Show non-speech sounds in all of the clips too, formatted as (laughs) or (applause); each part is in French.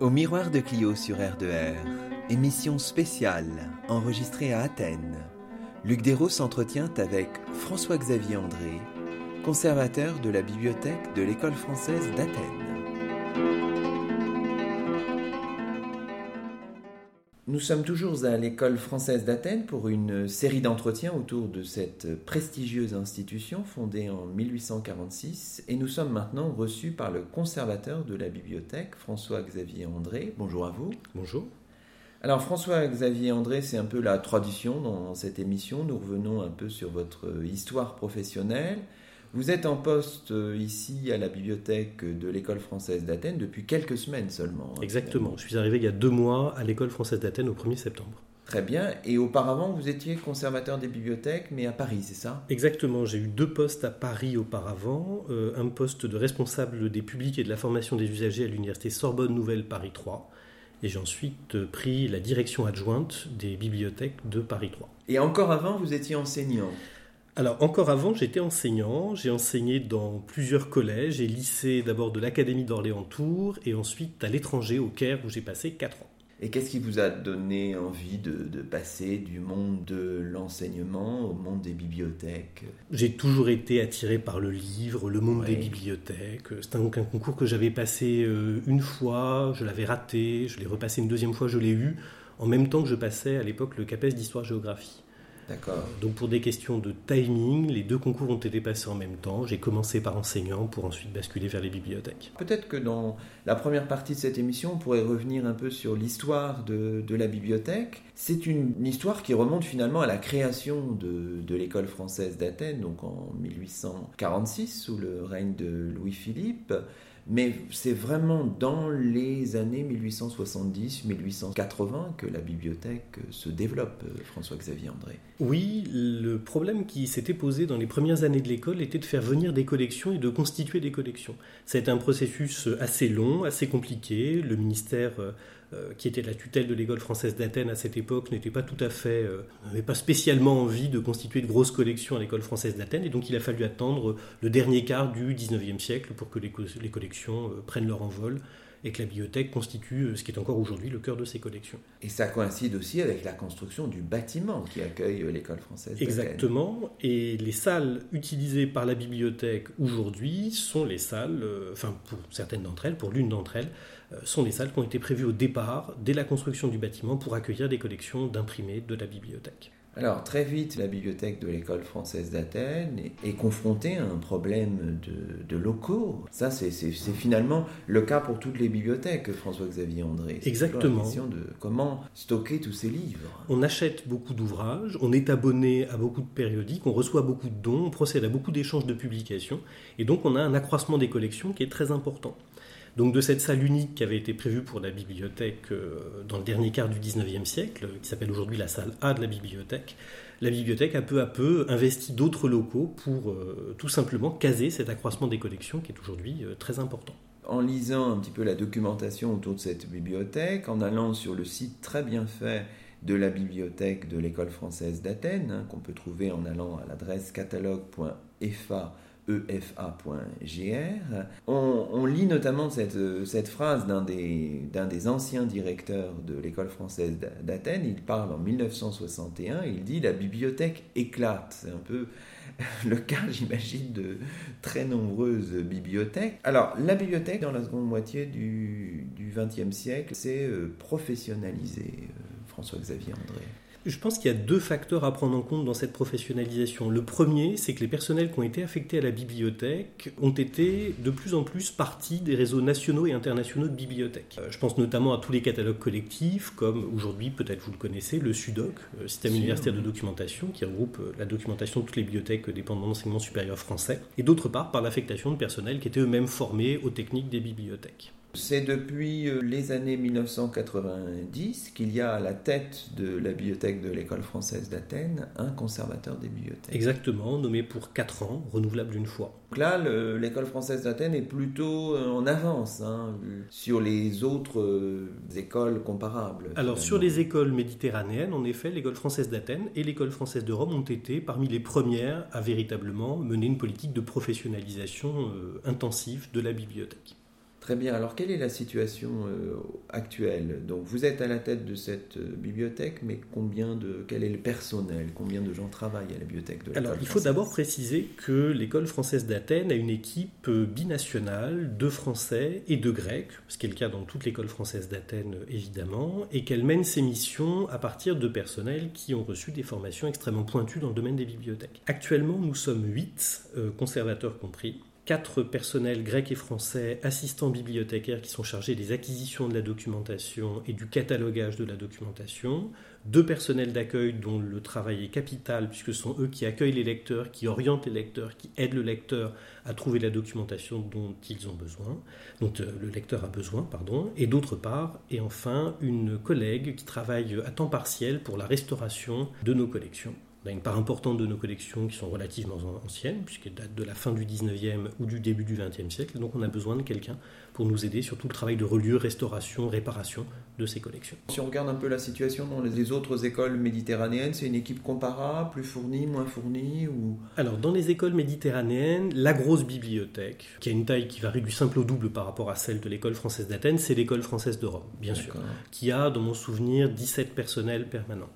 Au miroir de Clio sur R2R, émission spéciale enregistrée à Athènes. Luc Dérault s'entretient avec François-Xavier André, conservateur de la bibliothèque de l'École française d'Athènes. Nous sommes toujours à l'école française d'Athènes pour une série d'entretiens autour de cette prestigieuse institution fondée en 1846 et nous sommes maintenant reçus par le conservateur de la bibliothèque, François-Xavier André. Bonjour à vous. Bonjour. Alors François-Xavier André, c'est un peu la tradition dans cette émission. Nous revenons un peu sur votre histoire professionnelle. Vous êtes en poste euh, ici à la bibliothèque de l'École française d'Athènes depuis quelques semaines seulement. Hein, Exactement. Je suis arrivé il y a deux mois à l'École française d'Athènes au 1er septembre. Très bien. Et auparavant, vous étiez conservateur des bibliothèques, mais à Paris, c'est ça? Exactement. J'ai eu deux postes à Paris auparavant. Euh, un poste de responsable des publics et de la formation des usagers à l'Université Sorbonne Nouvelle Paris 3. Et j'ai ensuite euh, pris la direction adjointe des bibliothèques de Paris 3. Et encore avant, vous étiez enseignant? Alors encore avant, j'étais enseignant. J'ai enseigné dans plusieurs collèges et lycées, d'abord de l'Académie d'Orléans-Tours et ensuite à l'étranger au Caire où j'ai passé 4 ans. Et qu'est-ce qui vous a donné envie de, passer du monde de l'enseignement au monde des bibliothèques? J'ai toujours été attiré par le livre, le monde des bibliothèques. C'est un, un, concours que j'avais passé euh, une fois, je l'avais raté, je l'ai repassé une deuxième fois, je l'ai eu, en même temps que je passais à l'époque le CAPES d'histoire-géographie. Donc pour des questions de timing, les deux concours ont été passés en même temps. J'ai commencé par enseignant pour ensuite basculer vers les bibliothèques. Peut-être que dans la première partie de cette émission, on pourrait revenir un peu sur l'histoire de, la bibliothèque. C'est une, histoire qui remonte finalement à la création de, de l'école française d'Athènes, donc en 1846, sous le règne de Louis-Philippe. Mais c'est vraiment dans les années 1870-1880 que la bibliothèque se développe, euh, François-Xavier André. Oui, le problème qui s'était posé dans les premières années de l'école était de faire venir des collections et de constituer des collections. C'est un processus assez long, assez compliqué. Le ministère euh, euh, qui était la tutelle de l'école française d'Athènes à cette époque, n'était pas tout à fait, euh, n'avait pas spécialement envie de constituer de grosses collections à l'école française d'Athènes, et donc il a fallu attendre le dernier quart du 19e siècle pour que les, les collections euh, prennent leur envol et que la bibliothèque constitue ce qui est encore aujourd'hui le cœur de ces collections. Et ça coïncide aussi avec la construction du bâtiment qui accueille l'école française. Exactement. Et les salles utilisées par la bibliothèque aujourd'hui sont les salles, enfin pour certaines d'entre elles, pour l'une d'entre elles, euh, sont les salles qui ont été prévues au départ, dès la construction du bâtiment, pour accueillir des collections d'imprimés de la bibliothèque. Alors très vite, la bibliothèque de l'école française d'Athènes est, confrontée à un problème de, locaux. Ça, c'est finalement le cas pour toutes les bibliothèques, François-Xavier André. Exactement. Question de comment stocker tous ces livres. On achète beaucoup d'ouvrages, on est abonné à beaucoup de périodiques, on reçoit beaucoup de dons, on procède à beaucoup d'échanges de publications, et donc on a un accroissement des collections qui est très important. Donc de cette salle unique qui avait été prévue pour la bibliothèque euh, dans le dernier quart du 19e siècle, qui s'appelle aujourd'hui la salle A de la bibliothèque, la bibliothèque a peu à peu investi d'autres locaux pour euh, tout simplement caser cet accroissement des collections qui est aujourd'hui euh, très important. En lisant un petit peu la documentation autour de cette bibliothèque, en allant sur le site très bien fait de la bibliothèque de l'école française d'Athènes, hein, qu'on peut trouver en allant à l'adresse catalogue.fa efa.gr. On, lit notamment cette, phrase d'un des, des anciens directeurs de l'école française d'Athènes. Il parle en 1961, il dit La bibliothèque éclate. C'est un peu le cas, j'imagine, de très nombreuses bibliothèques. Alors, la bibliothèque, dans la seconde moitié du XXe siècle, s'est euh, professionnalisée, euh, François-Xavier André. Je pense qu'il y a deux facteurs à prendre en compte dans cette professionnalisation. Le premier, c'est que les personnels qui ont été affectés à la bibliothèque ont été de plus en plus partie des réseaux nationaux et internationaux de bibliothèques. Euh, je pense notamment à tous les catalogues collectifs, comme aujourd'hui, peut-être vous le connaissez, le SUDOC, euh, Système universitaire de documentation, qui regroupe euh, la documentation de toutes les bibliothèques dépendant de l'enseignement supérieur français, et d'autre part par l'affectation de personnels qui étaient eux-mêmes formés aux techniques des bibliothèques. C'est depuis euh, les années 1990 qu'il y a à la tête de la bibliothèque de l'école française d'Athènes un conservateur des bibliothèques. Exactement, nommé pour 4 ans, renouvelable une fois. Donc là, l'école française d'Athènes est plutôt euh, en avance hein, sur les autres euh, écoles comparables. Alors sur les écoles méditerranéennes, en effet, l'école française d'Athènes et l'école française de Rome ont été parmi les premières à véritablement mener une politique de professionnalisation intensive de la bibliothèque. Très bien. Alors, quelle est la situation euh, actuelle? Donc, vous êtes à la tête de cette euh, bibliothèque, mais combien de quel est le personnel? Combien de gens travaillent à la bibliothèque de Alors, il faut d'abord préciser que l'école française d'Athènes a une équipe euh, binationale de Français et de Grecs, ce qui est le cas dans toute l'école française d'Athènes évidemment, et qu'elle mène ses missions à partir de personnels qui ont reçu des formations extrêmement pointues dans le domaine des bibliothèques. Actuellement, nous sommes huit, conservateurs compris quatre personnels grecs et français, assistants bibliothécaires qui sont chargés des acquisitions de la documentation et du catalogage de la documentation, deux personnels d'accueil dont le travail est capital puisque ce sont eux qui accueillent les lecteurs, qui orientent les lecteurs, qui aident le lecteur à trouver la documentation dont ils ont besoin, dont euh, le lecteur a besoin, pardon, et d'autre part, et enfin une collègue qui travaille à temps partiel pour la restauration de nos collections. On a une part importante de nos collections qui sont relativement anciennes, puisqu'elles datent de la fin du 19e ou du début du 20e siècle. Donc on a besoin de quelqu'un pour nous aider sur tout le travail de reliure, restauration, réparation de ces collections. Si on regarde un peu la situation dans les autres écoles méditerranéennes, c'est une équipe comparable, plus fournie, moins fournie ou... Alors dans les écoles méditerranéennes, la grosse bibliothèque, qui a une taille qui varie du simple au double par rapport à celle de l'école française d'Athènes, c'est l'école française de Rome, bien sûr, qui a, dans mon souvenir, 17 personnels permanents.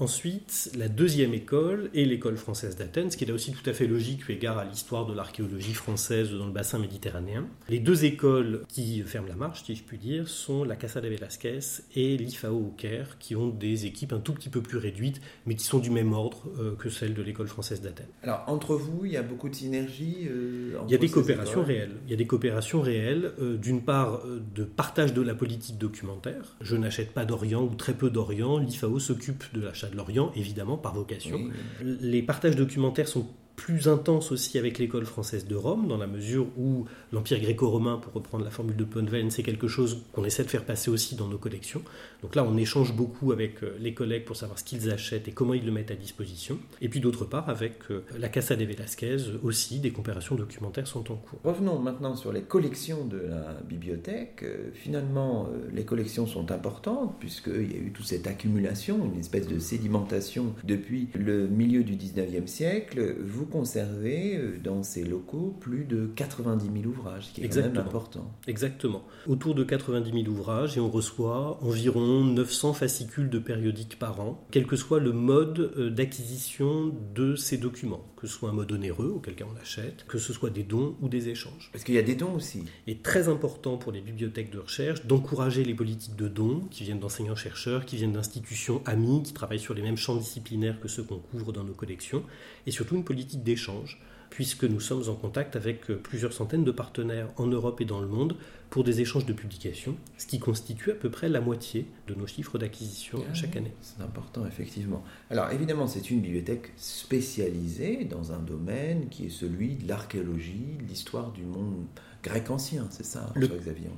Ensuite, la deuxième école est l'école française d'Athènes, ce qui est là aussi tout à fait logique eu égard à l'histoire de l'archéologie française dans le bassin méditerranéen. Les deux écoles qui ferment la marche, si je puis dire, sont la Casa de Velasquez et l'IFAO au Caire, qui ont des équipes un tout petit peu plus réduites, mais qui sont du même ordre euh, que celles de l'école française d'Athènes. Alors, entre vous, il y a beaucoup de synergie euh, Il y a des coopérations réelles. Il y a des coopérations réelles, euh, d'une part, de partage de la politique documentaire. Je n'achète pas d'Orient ou très peu d'Orient. L'IFAO s'occupe de l'achat de l'Orient, évidemment, par vocation. Les partages documentaires sont plus intense aussi avec l'école française de Rome, dans la mesure où l'Empire gréco-romain, pour reprendre la formule de Ponven, c'est quelque chose qu'on essaie de faire passer aussi dans nos collections. Donc là, on échange beaucoup avec euh, les collègues pour savoir ce qu'ils achètent et comment ils le mettent à disposition. Et puis d'autre part, avec euh, la Casa de Velasquez aussi, des comparaisons documentaires sont en cours. Revenons maintenant sur les collections de la bibliothèque. Euh, finalement, les collections sont importantes, puisqu'il y a eu toute cette accumulation, une espèce de sédimentation depuis le milieu du 19e siècle. Vous conservez euh, dans ces locaux plus de 90 000 ouvrages, ce qui est quand même important. Exactement. Autour de 90 000 ouvrages et on reçoit environ 900 fascicules de périodiques par an, quel que soit le mode euh, d'acquisition de ces documents, que ce soit un mode onéreux, auquel cas on achète, que ce soit des dons ou des échanges. Parce qu'il y a des dons aussi. Est très important pour les bibliothèques de recherche d'encourager les politiques de dons qui viennent d'enseignants-chercheurs, qui viennent d'institutions amies, qui travaillent sur les mêmes champs disciplinaires que ceux qu'on couvre dans nos collections, et surtout une politique d'échange, puisque nous sommes en contact avec euh, plusieurs centaines de partenaires en Europe et dans le monde pour des échanges de publications, ce qui constitue à peu près la moitié de nos chiffres d'acquisition ah chaque année. C'est important, effectivement. Alors évidemment, c'est une bibliothèque spécialisée dans un domaine qui est celui de l'archéologie, l'histoire du monde grec ancien, c'est ça, Le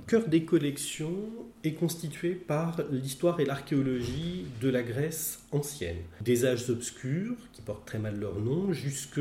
cœur des collections est constitué par l'histoire et l'archéologie de la Grèce ancienne. Des âges obscurs, qui portent très mal leur nom, jusque,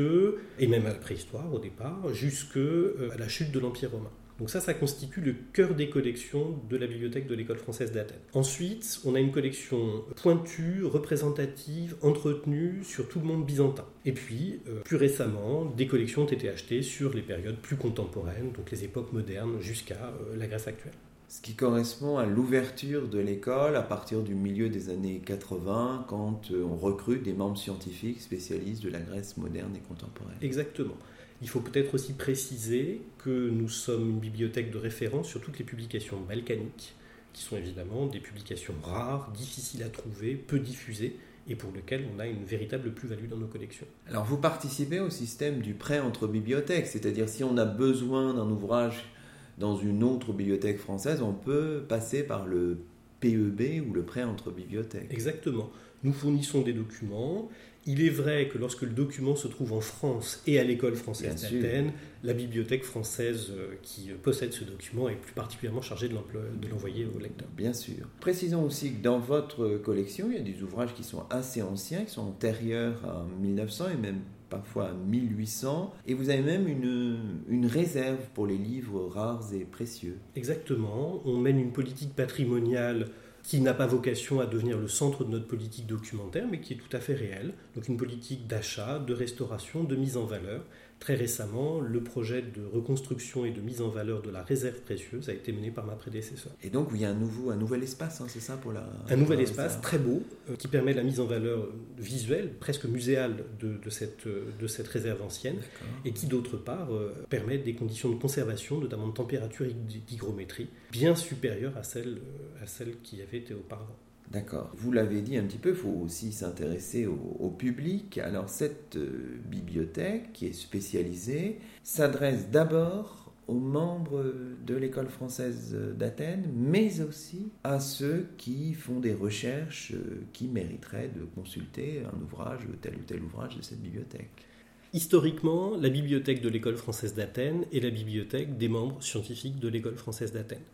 et même à la préhistoire au départ, jusque euh, à la chute de l'Empire romain. Donc ça, ça constitue le cœur des collections de la bibliothèque de l'école française d'Athènes. Ensuite, on a une collection pointue, représentative, entretenue sur tout le monde byzantin. Et puis, euh, plus récemment, des collections ont été achetées sur les périodes plus contemporaines, donc les époques modernes jusqu'à euh, la Grèce actuelle. Ce qui correspond à l'ouverture de l'école à partir du milieu des années 80, quand euh, on recrute des membres scientifiques spécialistes de la Grèce moderne et contemporaine. Exactement. Il faut peut-être aussi préciser que nous sommes une bibliothèque de référence sur toutes les publications balkaniques, qui sont évidemment des publications rares, difficiles à trouver, peu diffusées, et pour lesquelles on a une véritable plus-value dans nos collections. Alors vous participez au système du prêt entre bibliothèques, c'est-à-dire si on a besoin d'un ouvrage dans une autre bibliothèque française, on peut passer par le PEB ou le prêt entre bibliothèques. Exactement. Nous fournissons des documents il est vrai que lorsque le document se trouve en France et à l'école française d'Athènes, la bibliothèque française euh, qui possède ce document est plus particulièrement chargée de l'envoyer au lecteur. Bien sûr. Précisons aussi que dans votre collection, il y a des ouvrages qui sont assez anciens, qui sont antérieurs à 1900 et même parfois à 1800, et vous avez même une, une, réserve pour les livres rares et précieux. Exactement, on mène une politique patrimoniale qui n'a pas vocation à devenir le centre de notre politique documentaire, mais qui est tout à fait réelle. Donc une politique d'achat, de restauration, de mise en valeur, Très récemment, le projet de reconstruction et de mise en valeur de la réserve précieuse a été mené par ma prédécesseur. Et donc il y a un, nouveau, un nouvel espace, hein, c'est ça pour la... Un nouvel espace très beau euh, qui permet la mise en valeur visuelle, presque muséale de, de cette, de cette réserve ancienne et qui d'autre part euh, permet des conditions de conservation, notamment de température et d'hygrométrie, bien supérieures à celles, à celles qui avaient été auparavant. D'accord. Vous l'avez dit un petit peu, il faut aussi s'intéresser au, public. Alors cette euh, bibliothèque qui est spécialisée s'adresse d'abord aux membres de l'école française d'Athènes, mais aussi à ceux qui font des recherches euh, qui mériteraient de consulter un ouvrage, tel ou tel ouvrage de cette bibliothèque. Historiquement, la bibliothèque de l'école française d'Athènes est la bibliothèque des membres scientifiques de l'école française d'Athènes.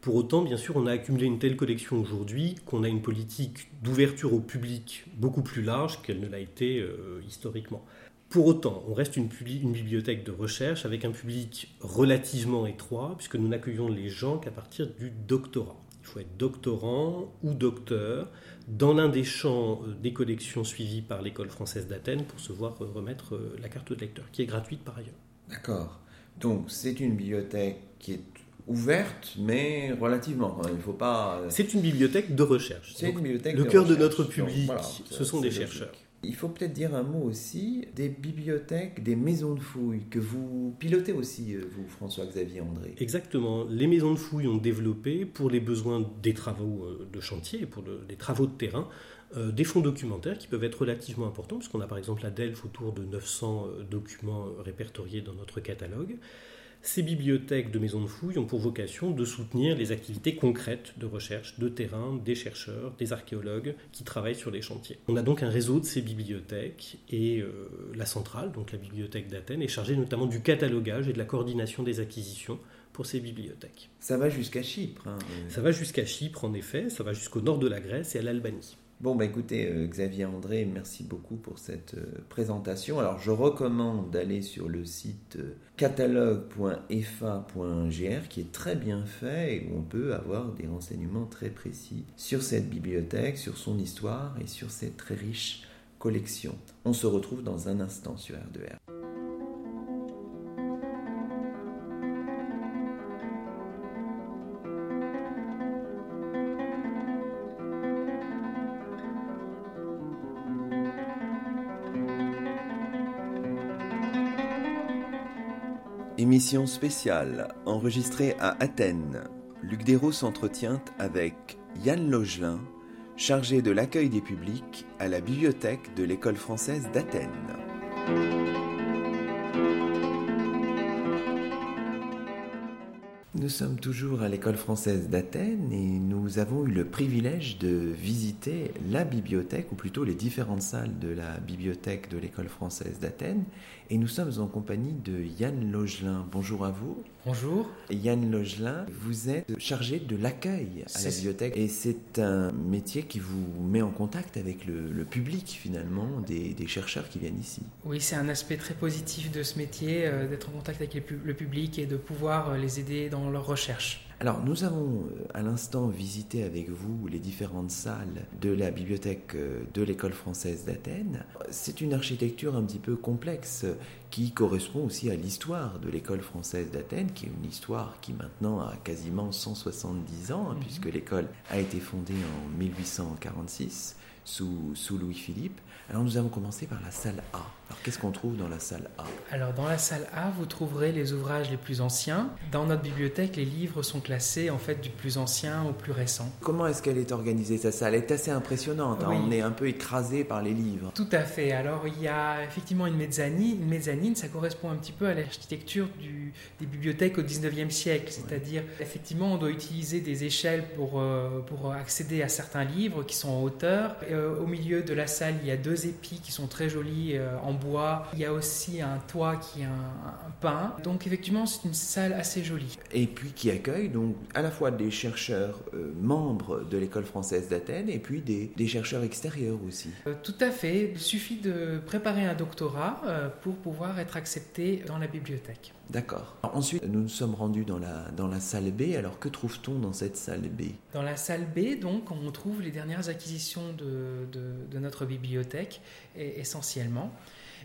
Pour autant, bien sûr, on a accumulé une telle collection aujourd'hui qu'on a une politique d'ouverture au public beaucoup plus large qu'elle ne l'a été euh, historiquement. Pour autant, on reste une, une, bibliothèque de recherche avec un public relativement étroit, puisque nous n'accueillons les gens qu'à partir du doctorat. Il faut être doctorant ou docteur dans l'un des champs euh, des collections suivies par l'école française d'Athènes pour se voir euh, remettre la carte de lecteur, qui est gratuite par ailleurs. D'accord. Donc c'est une bibliothèque qui est ouverte, mais relativement. Il faut pas. Euh, c'est une bibliothèque de recherche. C'est une bibliothèque. Le cœur de notre public, ce sont des chercheurs. Il faut peut-être dire un mot aussi des bibliothèques, des maisons de fouilles que vous pilotez aussi, euh, vous, François-Xavier André. Exactement. Les maisons de fouilles ont développé, pour les besoins des travaux euh, de chantier, pour les travaux de terrain, des fonds documentaires qui peuvent être relativement importants, puisqu'on a par exemple à Delphes autour de 900 documents répertoriés dans notre catalogue. Ces bibliothèques de maisons de fouilles ont pour vocation de soutenir les activités concrètes de recherche de terrain des chercheurs, des archéologues qui travaillent sur les chantiers. On a donc un réseau de ces bibliothèques et euh, la centrale, donc la bibliothèque d'Athènes, est chargée notamment du catalogage et de la coordination des acquisitions pour ces bibliothèques. Ça va jusqu'à Chypre. Hein, euh. Ça va jusqu'à Chypre, en effet, ça va jusqu'au nord de la Grèce et à l'Albanie. Bon, bah écoutez, euh, Xavier André, merci beaucoup pour cette euh, présentation. Alors, je recommande d'aller sur le site euh, catalogue.efa.gr qui est très bien fait et où on peut avoir des renseignements très précis sur cette bibliothèque, sur son histoire et sur cette très riche collection. On se retrouve dans un instant sur R2R. Spéciale enregistrée à Athènes. Luc Dérault s'entretient avec Yann Logelin, chargé de l'accueil des publics à la bibliothèque de l'école française d'Athènes. Nous sommes toujours à l'école française d'Athènes et nous avons eu le privilège de visiter la bibliothèque, ou plutôt les différentes salles de la bibliothèque de l'école française d'Athènes. Et nous sommes en compagnie de Yann Logelin. Bonjour à vous. Bonjour. Yann Logelin, vous êtes chargé de l'accueil à la bibliothèque et c'est un métier qui vous met en contact avec le, public finalement, des, chercheurs qui viennent ici. Oui, c'est un aspect très positif de ce métier, euh, d'être en contact avec le public et de pouvoir euh, les aider dans leurs recherches. Alors, nous avons euh, à l'instant visité avec vous les différentes salles de la bibliothèque euh, de l'école française d'Athènes. C'est une architecture un petit peu complexe qui correspond aussi à l'histoire de l'école française d'Athènes, qui est une histoire qui maintenant a quasiment 170 ans, hein, mhm. puisque l'école a été fondée en 1846 sous, sous Louis-Philippe. Alors nous avons commencé par la salle A. Alors qu'est-ce qu'on trouve dans la salle A Alors dans la salle A, vous trouverez les ouvrages les plus anciens. Dans notre bibliothèque, les livres sont classés en fait du plus ancien au plus récent. Comment est-ce qu'elle est organisée cette salle? Elle est assez impressionnante. Hein. On est un peu écrasé par les livres. Tout à fait. Alors il y a effectivement une mezzanine. Une mezzanine, ça correspond un petit peu à l'architecture des bibliothèques au 19e siècle. C'est-à-dire effectivement, on doit utiliser des échelles pour, euh, pour accéder à certains livres qui sont en hauteur. Euh, au milieu de la salle, il y a deux épis qui sont très jolis euh, en bois. Il y a aussi un toit qui est un, pain. Donc effectivement, c'est une salle assez jolie. Et puis qui accueille donc à la fois des chercheurs euh, membres de l'école française d'Athènes et puis des, chercheurs extérieurs aussi. Euh, tout à fait. Il suffit de préparer un doctorat pour pouvoir être accepté dans la bibliothèque. D'accord. Ensuite, nous nous sommes rendus dans la, dans la salle B. Alors, que trouve-t-on dans cette salle B? Dans la salle B, donc, on trouve les dernières acquisitions de, de, notre bibliothèque, essentiellement.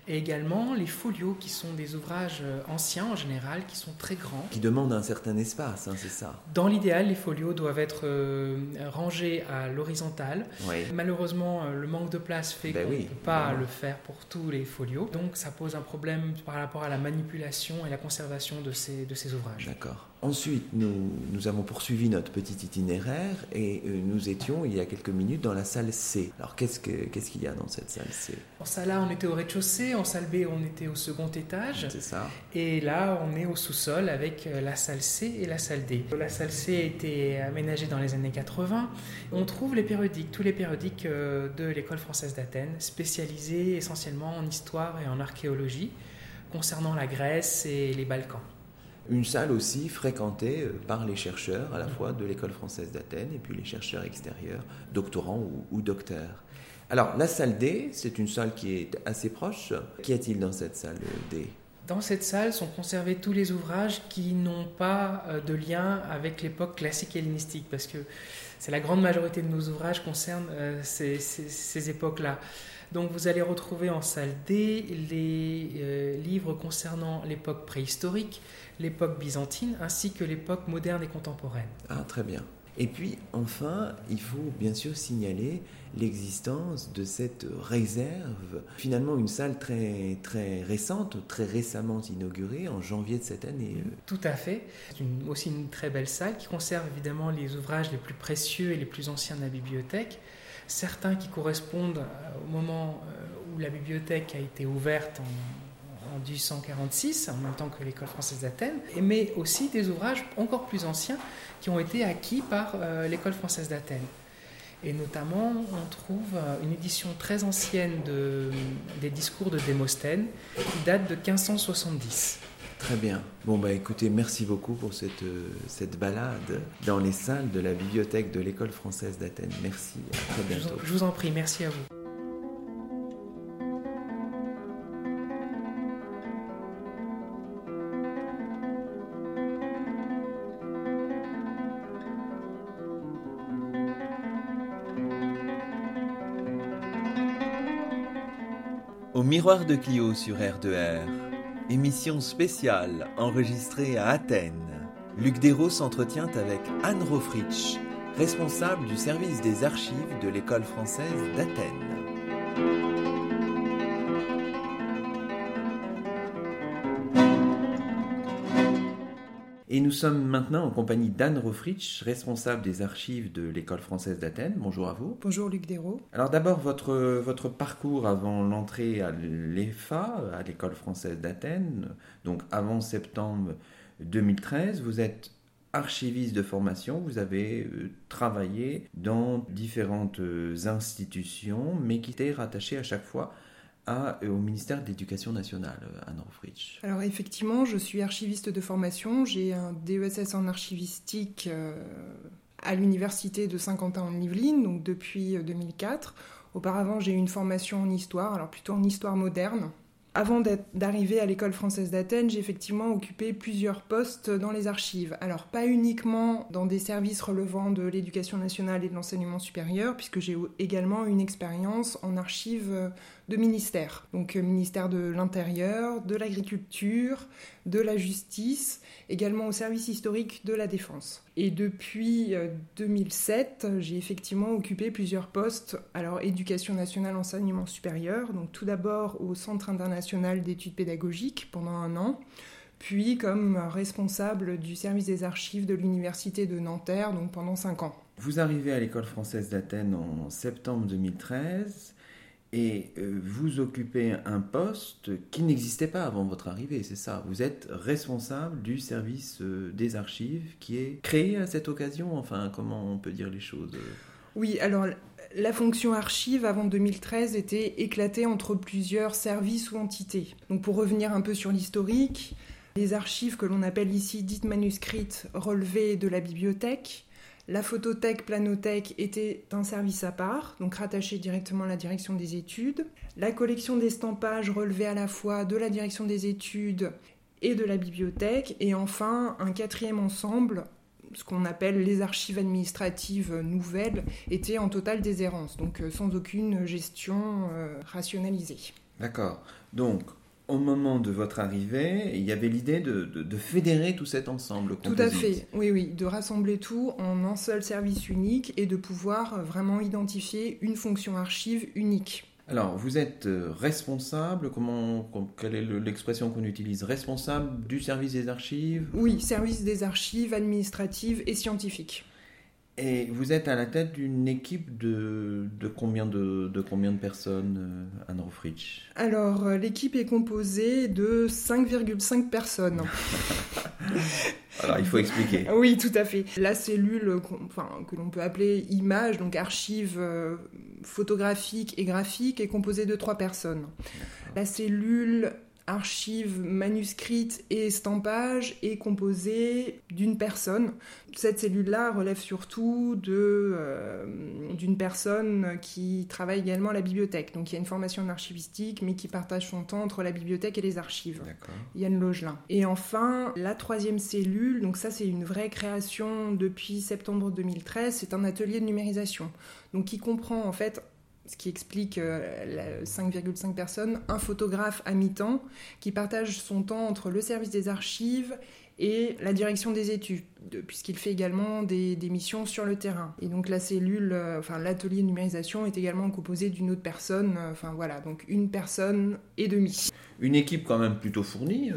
Et également les folios, qui sont des ouvrages euh, anciens en général, qui sont très grands. Qui demandent un certain espace, hein, c'est ça Dans l'idéal, les folios doivent être euh, rangés à l'horizontale. Malheureusement, euh, le manque de place fait ben qu'on ne peut pas le faire pour tous les folios. Donc ça pose un problème par rapport à la manipulation et la conservation de ces, de ces ouvrages. D'accord. Ensuite, nous, nous, avons poursuivi notre petit itinéraire et nous étions il y a quelques minutes dans la salle C. Alors qu'est-ce qu'il y a dans cette salle C? En salle A, on était au rez-de-chaussée en salle B, on était au second étage. C'est ça. Et là, on est au sous-sol avec euh, la salle C et la salle D. La salle C a été aménagée dans les années 80. On trouve les périodiques, tous les périodiques euh, de l'école française d'Athènes, spécialisés essentiellement en histoire et en archéologie, concernant la Grèce et les Balkans. Une salle aussi fréquentée euh, par les chercheurs à la fois de l'école française d'Athènes et puis les chercheurs extérieurs, doctorants ou, docteurs. Alors, la salle D, c'est une salle qui est assez proche. Qu'y a-t-il dans cette salle D? Dans cette salle sont conservés tous les ouvrages qui n'ont pas euh, de lien avec l'époque classique hellénistique, parce que c'est la grande majorité de nos ouvrages concernent euh, ces, époques-là. Donc vous allez retrouver en salle D les euh, livres concernant l'époque préhistorique, l'époque byzantine, ainsi que l'époque moderne et contemporaine. Ah, très bien. Et puis enfin, il faut bien sûr signaler l'existence de cette réserve, finalement une salle très, très récente, très récemment inaugurée en janvier de cette année. Tout à fait. C'est aussi une très belle salle qui conserve évidemment les ouvrages les plus précieux et les plus anciens de la bibliothèque, certains qui correspondent euh, au moment euh, où la bibliothèque a été ouverte en, en 1846, en même temps que l'école française d'Athènes, mais aussi des ouvrages encore plus anciens qui ont été acquis par euh, l'école française d'Athènes. Et notamment, on trouve une édition très ancienne de, des discours de Démosthène qui date de 1570. Très bien. Bon, bah écoutez, merci beaucoup pour cette, euh, cette balade dans les salles de la bibliothèque de l'école française d'Athènes. Merci. À très bientôt. Je vous en prie, merci à vous. Miroir de Clio sur R2R. Émission spéciale enregistrée à Athènes. Luc Dérault s'entretient avec Anne Rofritsch, responsable du service des archives de l'école française d'Athènes. Nous sommes maintenant en compagnie d'Anne Rofritsch, responsable des archives de l'École française d'Athènes. Bonjour à vous. Bonjour Luc Dérault. Alors d'abord, votre, votre parcours avant l'entrée à l'EFA, à l'École française d'Athènes, donc avant septembre 2013, vous êtes archiviste de formation, vous avez euh, travaillé dans différentes euh, institutions, mais qui étaient rattachées à chaque fois à, euh, au ministère de l'Éducation nationale, à euh, Northridge Alors effectivement, je suis archiviste de formation. J'ai un DESS en archivistique euh, à l'université de Saint-Quentin en Yvelines, donc depuis 2004. Auparavant, j'ai eu une formation en histoire, alors plutôt en histoire moderne. Avant d'arriver à l'école française d'Athènes, j'ai effectivement occupé plusieurs postes dans les archives. Alors pas uniquement dans des services relevant de l'éducation nationale et de l'enseignement supérieur, puisque j'ai également une expérience en archives de ministères. Donc euh, ministère de l'Intérieur, de l'Agriculture, de la Justice, également au service historique de la Défense. Et depuis 2007, euh, j'ai effectivement occupé plusieurs postes. Alors éducation nationale, enseignement supérieur, donc tout d'abord au Centre international d'études pédagogiques pendant un an puis comme responsable du service des archives de l'Université de Nanterre, donc pendant cinq ans. Vous arrivez à l'école française d'Athènes en septembre 2013 et euh, vous occupez un poste qui n'existait pas avant votre arrivée, c'est ça. Vous êtes responsable du service euh, des archives qui est créé à cette occasion, enfin comment on peut dire les choses? Oui, alors la fonction archive avant 2013 était éclatée entre plusieurs services ou entités. Donc pour revenir un peu sur l'historique, les archives que l'on appelle ici dites manuscrites relevaient de la bibliothèque, la photothèque planothèque était un service à part, donc rattaché directement à la direction des études. La collection d'estampages relevait à la fois de la direction des études et de la bibliothèque. Et enfin, un quatrième ensemble, ce qu'on appelle les archives administratives nouvelles, était en totale déshérence, donc euh, sans aucune gestion euh, rationalisée. D'accord. Donc, au moment de votre arrivée, il y avait l'idée de, fédérer tout cet ensemble. Tout à fait, oui, oui, de rassembler tout en un seul service unique et de pouvoir vraiment identifier une fonction archive unique. Alors, vous êtes euh, responsable, comment, quelle est l'expression qu'on utilise? Responsable du service des archives? Oui, service des archives administratives et scientifiques. Et vous êtes à la tête d'une équipe de, de, combien de, de, combien de personnes, euh, Anne Rofrich Alors, euh, l'équipe est composée de 5,5 personnes. (laughs) Alors, il faut expliquer. (laughs) Oui, tout à fait. La cellule enfin, que l'on peut appeler image, donc archive euh, photographique et graphique, est composée de trois personnes. La cellule archives manuscrites et estampage est composée d'une personne. Cette cellule-là relève surtout euh, d'une personne qui travaille également à la bibliothèque. Donc il y a une formation en archivistique, mais qui partage son temps entre la bibliothèque et les archives. Yann Logelin. Et enfin, la troisième cellule, donc ça c'est une vraie création depuis septembre 2013, c'est un atelier de numérisation. Donc qui comprend en fait ce qui explique 5,5 euh, personnes, un photographe à mi-temps qui partage son temps entre le service des archives et la direction des études, puisqu'il fait également des, missions sur le terrain. Et donc la cellule, euh, enfin l'atelier de numérisation est également composé d'une autre personne, euh, enfin voilà, donc une personne et demie. Une équipe quand même plutôt fournie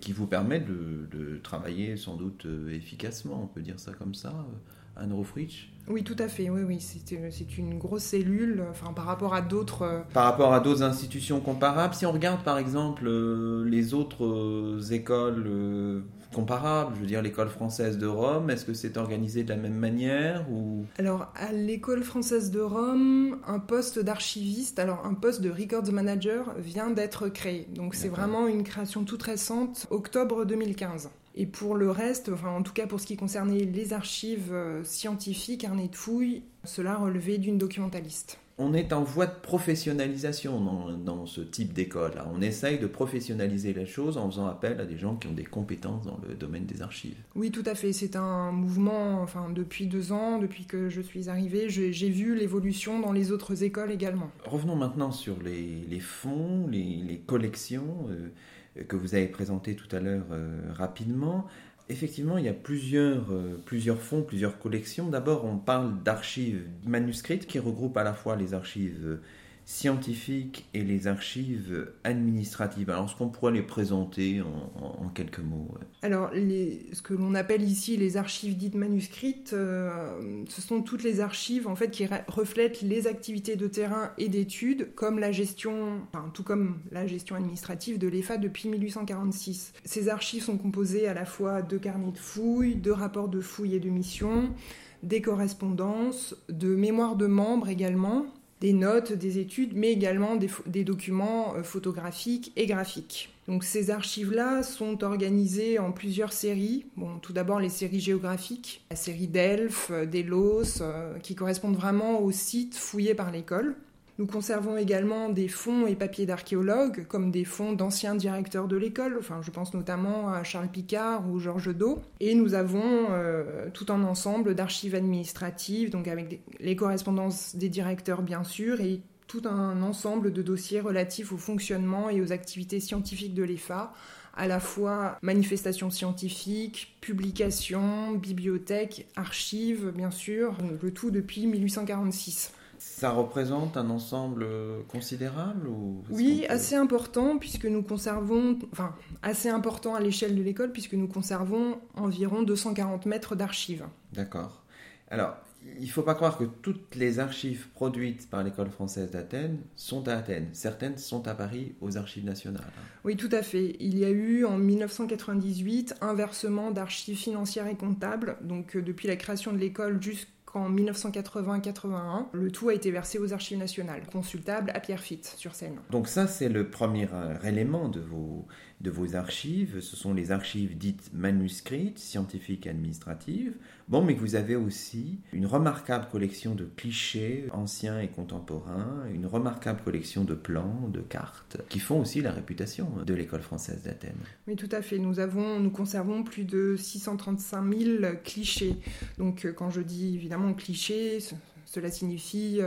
qui vous permet de, travailler sans doute efficacement, on peut dire ça comme ça, Anne Rofrich? Oui, tout à fait. Oui, oui, c'est une grosse cellule. Enfin, par rapport à d'autres. Euh, par rapport à d'autres institutions comparables, si on regarde par exemple euh, les autres euh, écoles comparables, je veux dire l'école française de Rome, est-ce que c'est organisé de la même manière ou? Alors, à l'école française de Rome, un poste d'archiviste, alors un poste de records manager vient d'être créé. Donc, c'est vraiment une création toute récente, octobre 2015. Et pour le reste, enfin en tout cas pour ce qui concernait les archives euh, scientifiques, carnet de fouilles, cela relevait d'une documentaliste. On est en voie de professionnalisation dans, ce type d'école. On essaye de professionnaliser les choses en faisant appel à des gens qui ont des compétences dans le domaine des archives. Oui, tout à fait. C'est un mouvement, enfin, depuis deux ans, depuis que je suis arrivée, j'ai vu l'évolution dans les autres écoles également. Revenons maintenant sur les, fonds, les, collections. Euh, que vous avez présenté tout à l'heure euh, rapidement. Effectivement, il y a plusieurs, euh, plusieurs fonds, plusieurs collections. D'abord, on parle d'archives manuscrites qui regroupent à la fois les archives scientifiques et les archives administratives. Alors, est-ce qu'on pourrait les présenter en, quelques mots Alors, ce que l'on appelle ici les archives dites manuscrites, euh, ce sont toutes les archives en fait qui reflètent les activités de terrain et d'études, comme la gestion, tout comme la gestion administrative de l'EFA depuis 1846. Ces archives sont composées à la fois de carnets de fouilles, de rapports de fouilles et de missions, des correspondances, de mémoires de membres également, des notes, des études, mais également des, documents euh, photographiques et graphiques. Donc ces archives-là sont organisées en plusieurs séries. Bon, tout d'abord les séries géographiques, la série d'Elf, euh, d'Elos, euh, qui correspondent vraiment aux sites fouillés par l'école. Nous conservons également des fonds et papiers d'archéologues, comme des fonds d'anciens directeurs de l'école, enfin, je pense notamment à Charles Picard ou Georges Do. Et nous avons euh, tout un ensemble d'archives administratives, donc avec les correspondances des directeurs bien sûr, et tout un ensemble de dossiers relatifs au fonctionnement et aux activités scientifiques de l'EFA, à la fois manifestations scientifiques, publications, bibliothèques, archives, bien sûr, le tout depuis 1846. Ça représente un ensemble considérable ou Oui, assez important puisque nous conservons, enfin assez important à l'échelle de l'école puisque nous conservons environ 240 mètres d'archives. D'accord. Alors, il ne faut pas croire que toutes les archives produites par l'école française d'Athènes sont à Athènes. Certaines sont à Paris aux archives nationales. Oui, tout à fait. Il y a eu en 1998 un versement d'archives financières et comptables, donc euh, depuis la création de l'école jusqu'à en 1980-81, le tout a été versé aux archives nationales, consultable à Pierrefitte sur Seine. Donc ça, c'est le premier euh, élément de vos, de vos archives. Ce sont les archives dites manuscrites, scientifiques administratives. Bon, mais vous avez aussi une remarquable collection de clichés anciens et contemporains, une remarquable collection de plans, de cartes, qui font aussi la réputation de l'école française d'Athènes. Oui, tout à fait. Nous, avons, nous conservons plus de 635 000 clichés. Donc, euh, quand je dis évidemment clichés, Cela signifie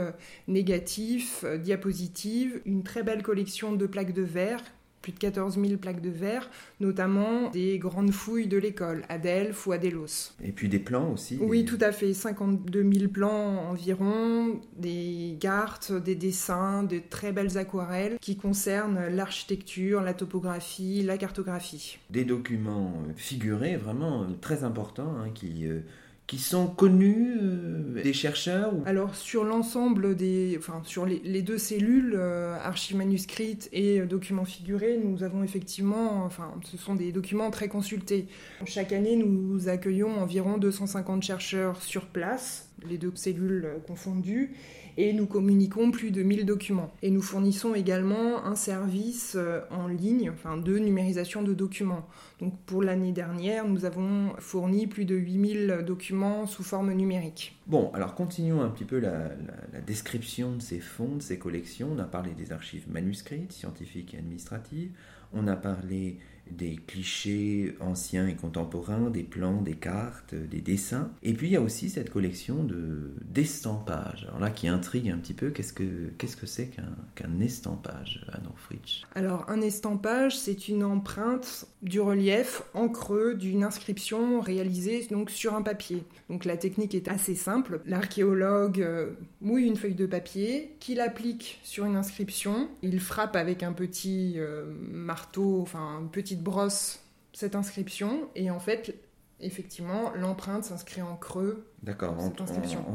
négatif, diapositive, une très belle collection de plaques de verre plus de 14 000 plaques de verre, notamment des grandes fouilles de l'école, à Delphes ou à Delos. Et puis des plans aussi Oui, tout à fait, 52 000 plans environ, des cartes, des dessins, de très belles aquarelles qui concernent l'architecture, la topographie, la cartographie. Des documents figurés vraiment très importants hein, qui... Euh, qui sont connus euh, des chercheurs Alors sur l'ensemble des, enfin sur les, deux cellules, euh, archives manuscrites et euh, documents figurés, nous avons effectivement, enfin ce sont des documents très consultés. Chaque année, nous accueillons environ 250 chercheurs sur place, les deux cellules confondues, et nous communiquons plus de 1000 documents. Et nous fournissons également un service euh, en ligne, enfin de numérisation de documents. Donc pour l'année dernière, nous avons fourni plus de 8000 documents sous forme numérique. Bon, alors continuons un petit peu la, la, description de ces fonds, de ces collections. On a parlé des archives manuscrites, scientifiques et administratives. On a parlé des clichés anciens et contemporains, des plans, des cartes, des dessins. Et puis il y a aussi cette collection de d'estampages. Alors là, qui intrigue un petit peu, qu'est-ce que qu'est-ce que c'est qu'un estampage, Anne Fritsch Alors un estampage, c'est une empreinte du relief en creux d'une inscription réalisée donc sur un papier. Donc la technique est assez simple. L'archéologue euh, mouille une feuille de papier, qu'il applique sur une inscription, il frappe avec un petit euh, marteau, enfin un petit brosse cette inscription et en fait effectivement l'empreinte s'inscrit en creux D'accord, en,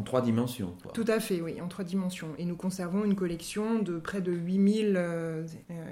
trois dimensions. Tout à fait, oui, en trois dimensions. Et nous conservons une collection de près de 8000 euh,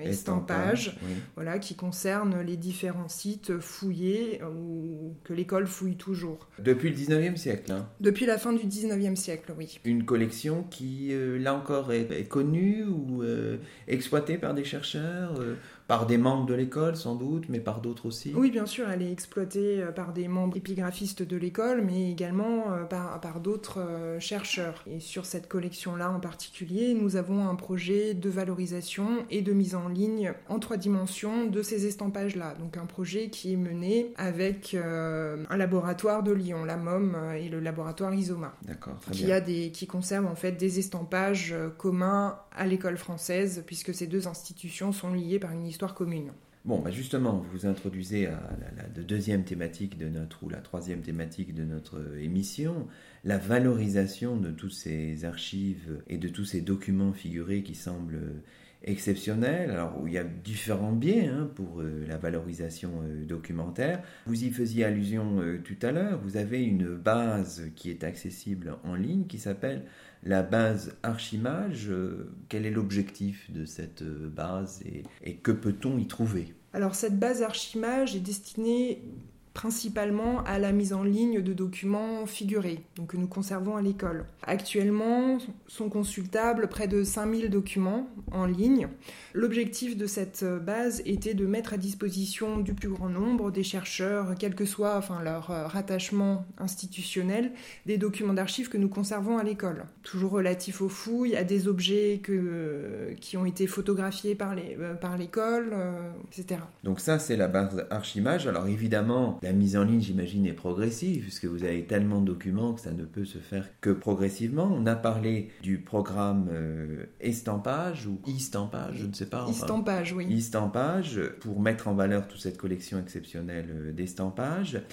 estampages, voilà, qui concernent les différents sites fouillés ou que l'école fouille toujours. Depuis le 19e siècle hein. Depuis la fin du 19e siècle, oui. Une collection qui, euh, là encore, est, connue ou euh, exploitée par des chercheurs par des membres de l'école sans doute, mais par d'autres aussi? Oui, bien sûr, elle est exploitée par des membres épigraphistes de l'école, mais également par, d'autres euh, chercheurs. Et sur cette collection-là en particulier, nous avons un projet de valorisation et de mise en ligne en trois dimensions de ces estampages-là. Donc un projet qui est mené avec euh, un laboratoire de Lyon, la MOM euh, et le laboratoire Isoma. D'accord, très qui A des, qui conserve en fait des estampages communs à l'école française, puisque ces deux institutions sont liées par une histoire commune. Bon, bah justement, vous introduisez à la, deuxième thématique de notre, ou la troisième thématique de notre émission, la valorisation de toutes ces archives et de tous ces documents figurés qui semblent exceptionnels. Alors, il y a différents biais hein, pour euh, la valorisation euh, documentaire. Vous y faisiez allusion euh, tout à l'heure. Vous avez une base qui est accessible en ligne qui s'appelle la base Archimage, euh, quel est l'objectif de cette euh, base et, que peut-on y trouver? Alors cette base Archimage est destinée principalement à la mise en ligne de documents figurés, donc que nous conservons à l'école. Actuellement, sont consultables près de 5000 documents en ligne. L'objectif de cette base était de mettre à disposition du plus grand nombre des chercheurs, quel que soit enfin, leur rattachement institutionnel, des documents d'archives que nous conservons à l'école, toujours relatifs aux fouilles, à des objets que, qui ont été photographiés par l'école, par euh, etc. Donc ça, c'est la base Archimage. Alors évidemment, la mise en ligne, j'imagine, est progressive, puisque vous avez tellement de documents que ça ne peut se faire que progressivement. On a parlé du programme euh, estampage ou estampage, je ne sais pas. estampage, oui. Estampage, pour mettre en valeur toute cette collection exceptionnelle euh, d'estampage.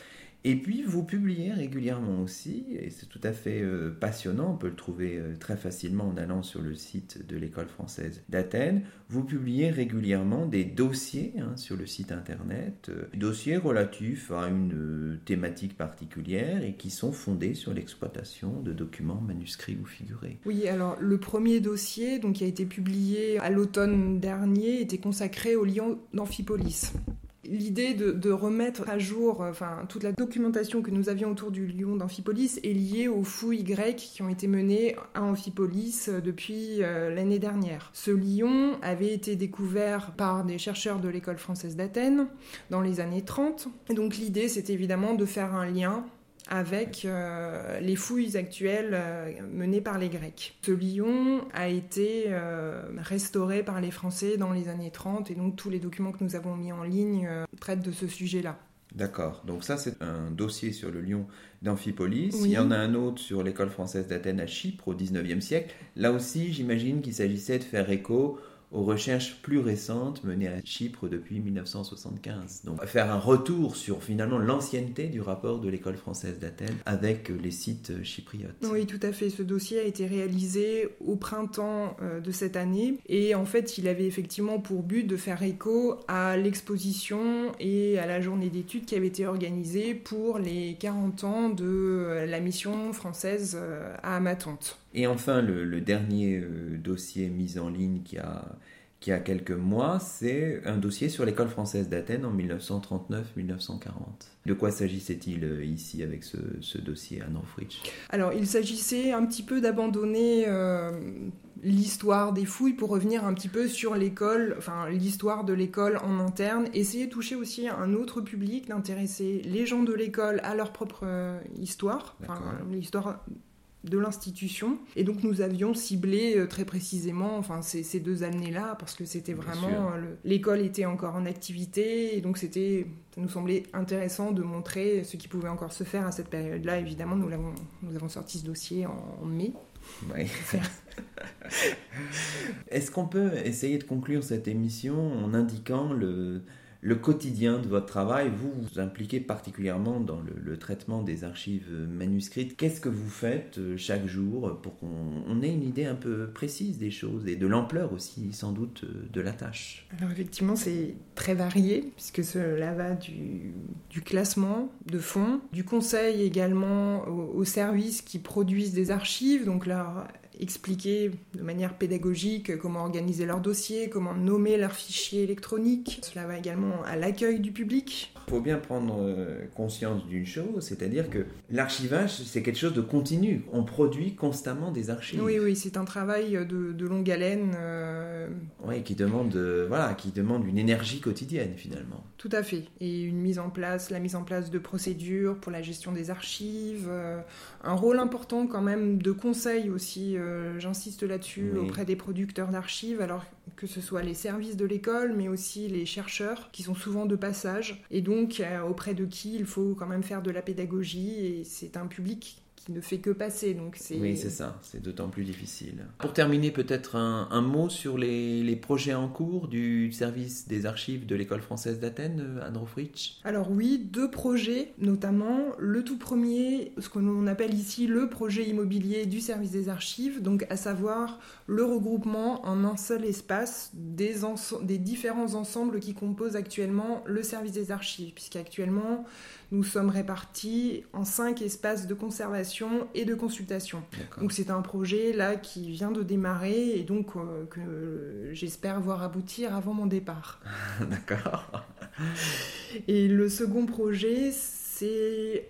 Et puis, vous publiez régulièrement aussi, et c'est tout à fait euh, passionnant, on peut le trouver euh, très facilement en allant sur le site de l'école française d'Athènes, vous publiez régulièrement des dossiers hein, sur le site internet, euh, dossiers relatifs à une thématique particulière et qui sont fondés sur l'exploitation de documents manuscrits ou figurés. Oui, alors le premier dossier, donc, qui a été publié à l'automne dernier, était consacré au lion d'Amphipolis l'idée de, remettre à jour enfin, toute la documentation que nous avions autour du lion d'Amphipolis est liée aux fouilles grecques qui ont été menées à Amphipolis euh, depuis euh, l'année dernière. Ce lion avait été découvert par des chercheurs de l'école française d'Athènes dans les années 30. Et donc l'idée, c'est évidemment de faire un lien avec euh, les fouilles actuelles euh, menées par les Grecs. Ce lion a été euh, restauré par les Français dans les années 30 et donc tous les documents que nous avons mis en ligne traitent de ce sujet-là. D'accord. Donc ça, c'est un dossier sur le lion d'Amphipolis. Il y en a un autre sur l'école française d'Athènes à Chypre au XIXe siècle. Là aussi, j'imagine qu'il s'agissait de faire écho aux recherches plus récentes menées à Chypre depuis 1975. Donc faire un retour sur finalement l'ancienneté du rapport de l'école française d'Athènes avec les sites chypriotes. Oui, tout à fait. Ce dossier a été réalisé au printemps euh, de cette année et en fait il avait effectivement pour but de faire écho à l'exposition et à la journée d'études qui avait été organisée pour les 40 ans de la mission française euh, à Amatonte. Et enfin, le, dernier euh, dossier mis en ligne qui a, qui a quelques mois, c'est un dossier sur l'école française d'Athènes en 1939-1940. De quoi s'agissait-il euh, ici avec ce, ce dossier à Northwich Alors, il s'agissait un petit peu d'abandonner euh, l'histoire des fouilles pour revenir un petit peu sur l'école, enfin l'histoire de l'école en interne, essayer de toucher aussi un autre public, d'intéresser les gens de l'école à leur propre histoire, enfin, l'histoire de l'institution. Et donc nous avions ciblé euh, très précisément enfin, ces, deux années-là, parce que c'était vraiment... Euh, l'école était encore en activité, et donc c'était, ça nous semblait intéressant de montrer ce qui pouvait encore se faire à cette période-là. Évidemment, nous, avons, nous avons sorti ce dossier en, mai. (laughs) Est-ce qu'on peut essayer de conclure cette émission en indiquant le, le quotidien de votre travail. Vous vous impliquez particulièrement dans le, traitement des archives manuscrites. Qu'est-ce que vous faites euh, chaque jour pour qu'on ait une idée un peu précise des choses et de l'ampleur aussi, sans doute, euh, de la tâche? Alors effectivement, c'est très varié, puisque cela va du, classement de fonds, du conseil également aux, aux services qui produisent des archives, donc là expliquer de manière pédagogique comment organiser leur dossier, comment nommer leurs fichiers électroniques. Cela va également à l'accueil du public. Il faut bien prendre euh, conscience d'une chose, c'est-à-dire que l'archivage, c'est quelque chose de continu. On produit constamment des archives. Oui, oui, c'est un travail de, longue haleine. Euh, oui, qui demande, euh, voilà, qui demande une énergie quotidienne finalement. Tout à fait. Et une mise en place, la mise en place de procédures pour la gestion des archives, un rôle important quand même de conseil aussi, j'insiste là-dessus, auprès des producteurs d'archives, alors que ce soit les services de l'école, mais aussi les chercheurs qui sont souvent de passage. Et donc, donc euh, auprès de qui il faut quand même faire de la pédagogie et c'est un public ne fait que passer. Donc c'est... Oui, c'est ça, c'est d'autant plus difficile. Pour terminer, peut-être un, mot sur les, projets en cours du service des archives de l'école française d'Athènes, Anne Rofrich? Alors oui, deux projets, notamment le tout premier, ce que l'on appelle ici le projet immobilier du service des archives, donc à savoir le regroupement en un seul espace des, des différents ensembles qui composent actuellement le service des archives, puisqu'actuellement nous sommes répartis en cinq espaces de conservation et de consultation. Donc c'est un projet là qui vient de démarrer et donc euh, que j'espère voir aboutir avant mon départ. (laughs) D'accord. Et le second projet, c'est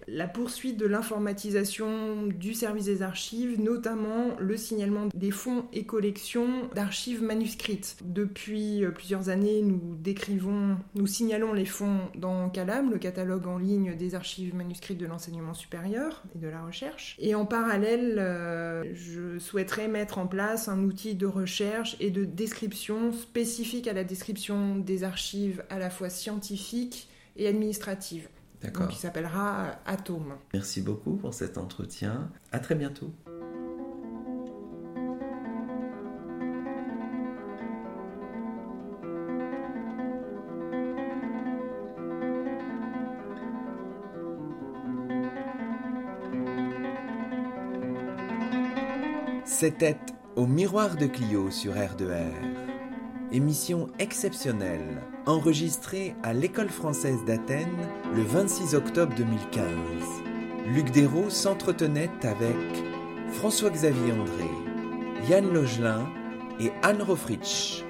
la poursuite de l'informatisation du service des archives, notamment le signalement des fonds et collections d'archives manuscrites. Depuis euh, plusieurs années, nous décrivons, nous signalons les fonds dans CALAM, le catalogue en ligne des archives manuscrites de l'enseignement supérieur et de la recherche. Et en parallèle, euh, je souhaiterais mettre en place un outil de recherche et de description spécifique à la description des archives à la fois scientifiques et administratives. Donc il s'appellera Atome. Merci beaucoup pour cet entretien. À très bientôt. C'était Au miroir de Clio sur R2R. Émission exceptionnelle enregistré à l'École française d'Athènes le 26 octobre 2015. Luc Dérault s'entretenait avec François-Xavier André, Yann Logelin et Anne Rofritsch.